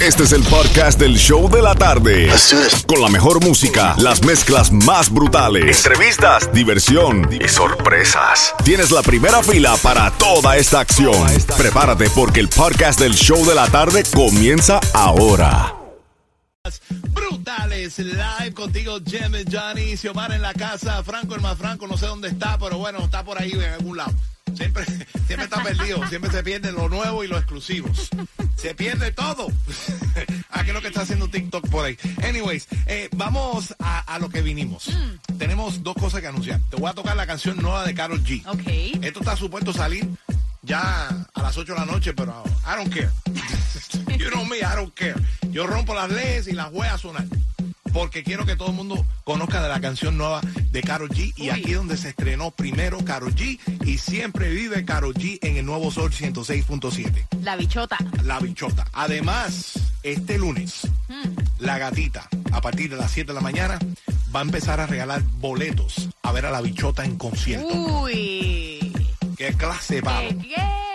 Este es el podcast del show de la tarde. Con la mejor música, las mezclas más brutales, entrevistas, diversión y sorpresas. Tienes la primera fila para toda esta acción. Prepárate porque el podcast del show de la tarde comienza ahora. Brutales live contigo, Jem Johnny, Xiomara en la casa, Franco el más Franco, no sé dónde está, pero bueno, está por ahí en algún lado. Siempre, siempre está perdido, siempre se pierde lo nuevo y lo exclusivo. Se pierde todo. Aquí lo que está haciendo TikTok por ahí. Anyways, eh, vamos a, a lo que vinimos. Tenemos dos cosas que anunciar. Te voy a tocar la canción nueva de Carol G. Ok. Esto está supuesto salir ya a las 8 de la noche, pero I don't care. you know me, I don't care. Yo rompo las leyes y las voy a sonar. Porque quiero que todo el mundo conozca de la canción nueva de Karol G. Y Uy. aquí es donde se estrenó primero Karol G. Y siempre vive Karol G en el Nuevo Sol 106.7. La bichota. La bichota. Además, este lunes, la gatita, a partir de las 7 de la mañana, va a empezar a regalar boletos a ver a la bichota en concierto. Uy. ¡Qué clase, pavo!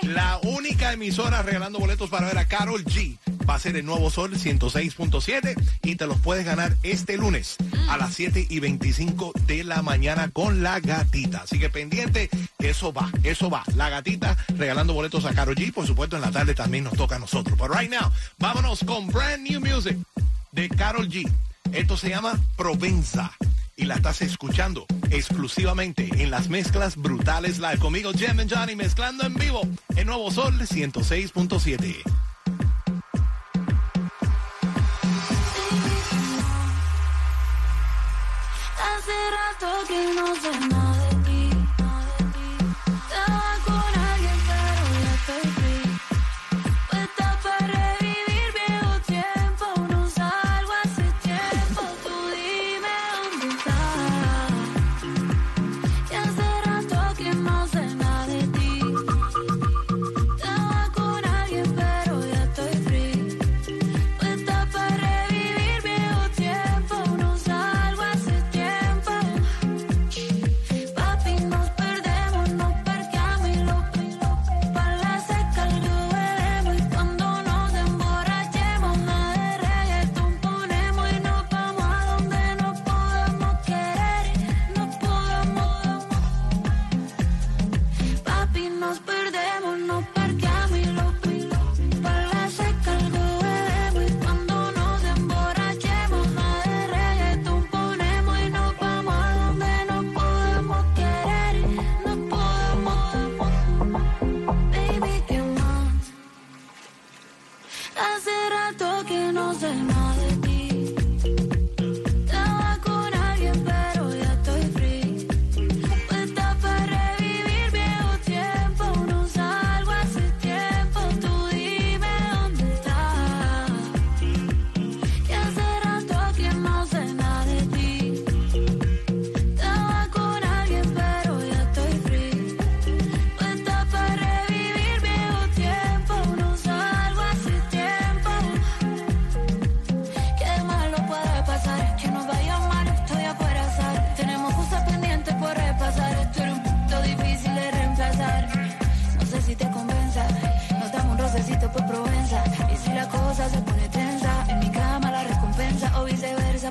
La única emisora regalando boletos para ver a Carol G va a ser el Nuevo Sol 106.7 y te los puedes ganar este lunes a las 7 y 25 de la mañana con la gatita. Así que pendiente, eso va, eso va. La gatita regalando boletos a Carol G. Por supuesto, en la tarde también nos toca a nosotros. Pero right now, vámonos con brand new music de Carol G. Esto se llama Provenza. Y la estás escuchando exclusivamente en las mezclas brutales live. Conmigo, Jem and Johnny, mezclando en vivo en Nuevo Sol 106.7. Hace rato que no sé nada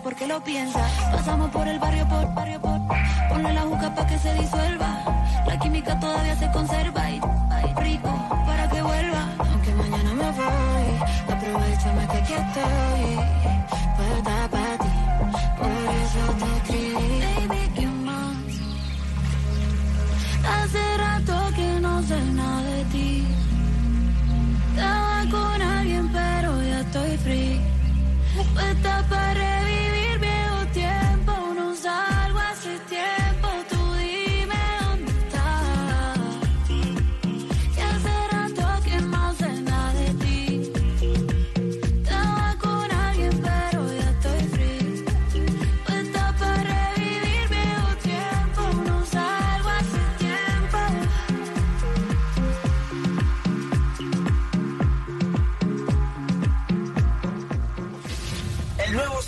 porque lo piensa. Pasamos por el barrio por barrio por, ponle la juca pa' que se disuelva. La química todavía se conserva y rico para que vuelva. Aunque mañana me voy, aprovechame que aquí estoy. Puerta para ti, por eso te escribí. Baby, ¿qué más? Hace rato que no sé nada de ti. Estaba con alguien, pero ya estoy free. Puesta para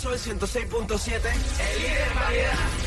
Sol 106.7, el líder en variedad.